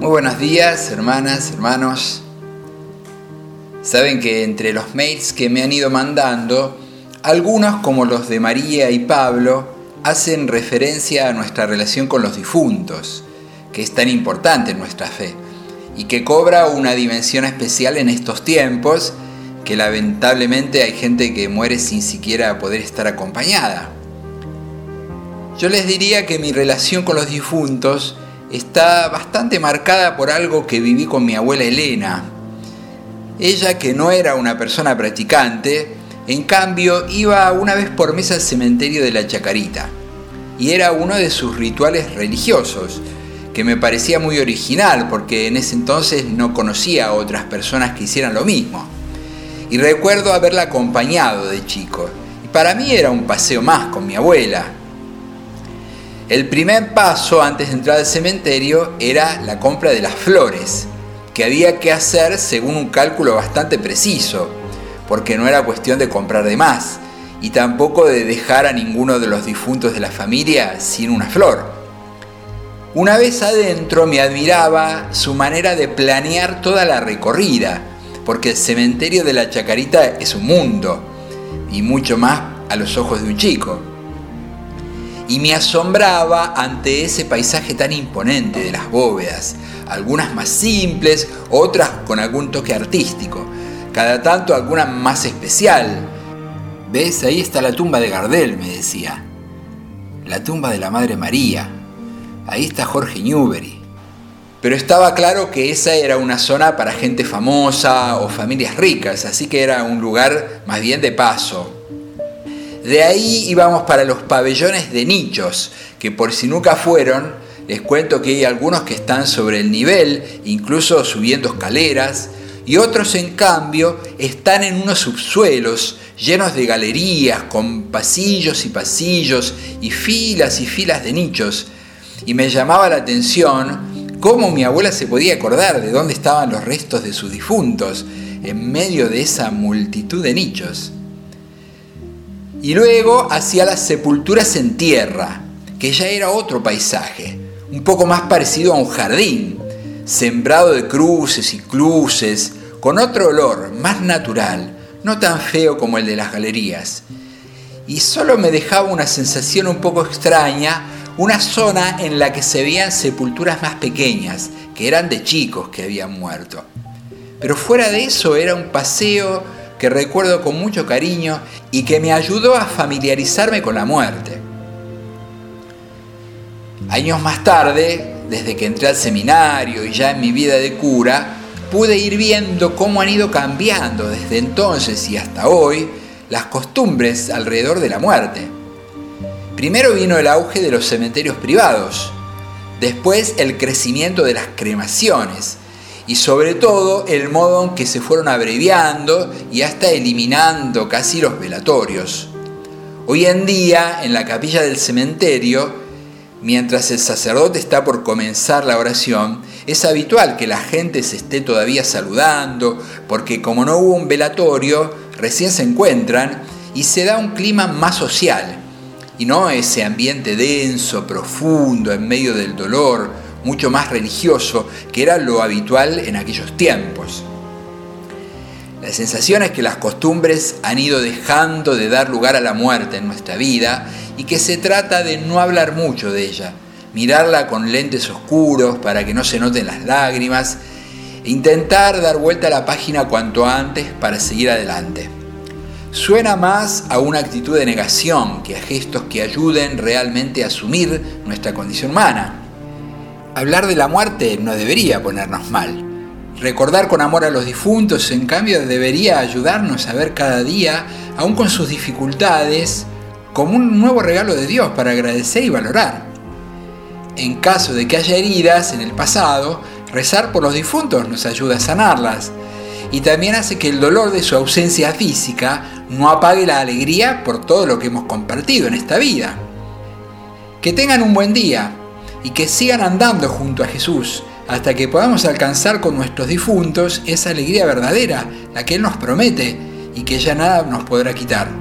Muy buenos días, hermanas, hermanos. Saben que entre los mails que me han ido mandando, algunos como los de María y Pablo hacen referencia a nuestra relación con los difuntos, que es tan importante en nuestra fe y que cobra una dimensión especial en estos tiempos, que lamentablemente hay gente que muere sin siquiera poder estar acompañada. Yo les diría que mi relación con los difuntos está bastante marcada por algo que viví con mi abuela Elena. Ella, que no era una persona practicante, en cambio iba una vez por mes al cementerio de la Chacarita, y era uno de sus rituales religiosos, que me parecía muy original porque en ese entonces no conocía a otras personas que hicieran lo mismo. Y recuerdo haberla acompañado de chico, y para mí era un paseo más con mi abuela, el primer paso antes de entrar al cementerio era la compra de las flores, que había que hacer según un cálculo bastante preciso, porque no era cuestión de comprar de más y tampoco de dejar a ninguno de los difuntos de la familia sin una flor. Una vez adentro me admiraba su manera de planear toda la recorrida, porque el cementerio de la Chacarita es un mundo, y mucho más a los ojos de un chico y me asombraba ante ese paisaje tan imponente de las bóvedas, algunas más simples, otras con algún toque artístico, cada tanto alguna más especial. ¿Ves? Ahí está la tumba de Gardel, me decía. La tumba de la Madre María. Ahí está Jorge Newbery. Pero estaba claro que esa era una zona para gente famosa o familias ricas, así que era un lugar más bien de paso, de ahí íbamos para los pabellones de nichos, que por si nunca fueron, les cuento que hay algunos que están sobre el nivel, incluso subiendo escaleras, y otros en cambio están en unos subsuelos llenos de galerías, con pasillos y pasillos y filas y filas de nichos. Y me llamaba la atención cómo mi abuela se podía acordar de dónde estaban los restos de sus difuntos en medio de esa multitud de nichos. Y luego hacia las sepulturas en tierra, que ya era otro paisaje, un poco más parecido a un jardín, sembrado de cruces y cruces, con otro olor, más natural, no tan feo como el de las galerías. Y solo me dejaba una sensación un poco extraña, una zona en la que se veían sepulturas más pequeñas, que eran de chicos que habían muerto. Pero fuera de eso era un paseo que recuerdo con mucho cariño y que me ayudó a familiarizarme con la muerte. Años más tarde, desde que entré al seminario y ya en mi vida de cura, pude ir viendo cómo han ido cambiando desde entonces y hasta hoy las costumbres alrededor de la muerte. Primero vino el auge de los cementerios privados, después el crecimiento de las cremaciones, y sobre todo el modo en que se fueron abreviando y hasta eliminando casi los velatorios. Hoy en día, en la capilla del cementerio, mientras el sacerdote está por comenzar la oración, es habitual que la gente se esté todavía saludando, porque como no hubo un velatorio, recién se encuentran y se da un clima más social, y no ese ambiente denso, profundo, en medio del dolor, mucho más religioso, que era lo habitual en aquellos tiempos. La sensación es que las costumbres han ido dejando de dar lugar a la muerte en nuestra vida y que se trata de no hablar mucho de ella, mirarla con lentes oscuros para que no se noten las lágrimas e intentar dar vuelta a la página cuanto antes para seguir adelante. Suena más a una actitud de negación que a gestos que ayuden realmente a asumir nuestra condición humana. Hablar de la muerte no debería ponernos mal. Recordar con amor a los difuntos, en cambio, debería ayudarnos a ver cada día, aun con sus dificultades, como un nuevo regalo de Dios para agradecer y valorar. En caso de que haya heridas en el pasado, rezar por los difuntos nos ayuda a sanarlas y también hace que el dolor de su ausencia física no apague la alegría por todo lo que hemos compartido en esta vida. Que tengan un buen día y que sigan andando junto a Jesús hasta que podamos alcanzar con nuestros difuntos esa alegría verdadera, la que Él nos promete y que ya nada nos podrá quitar.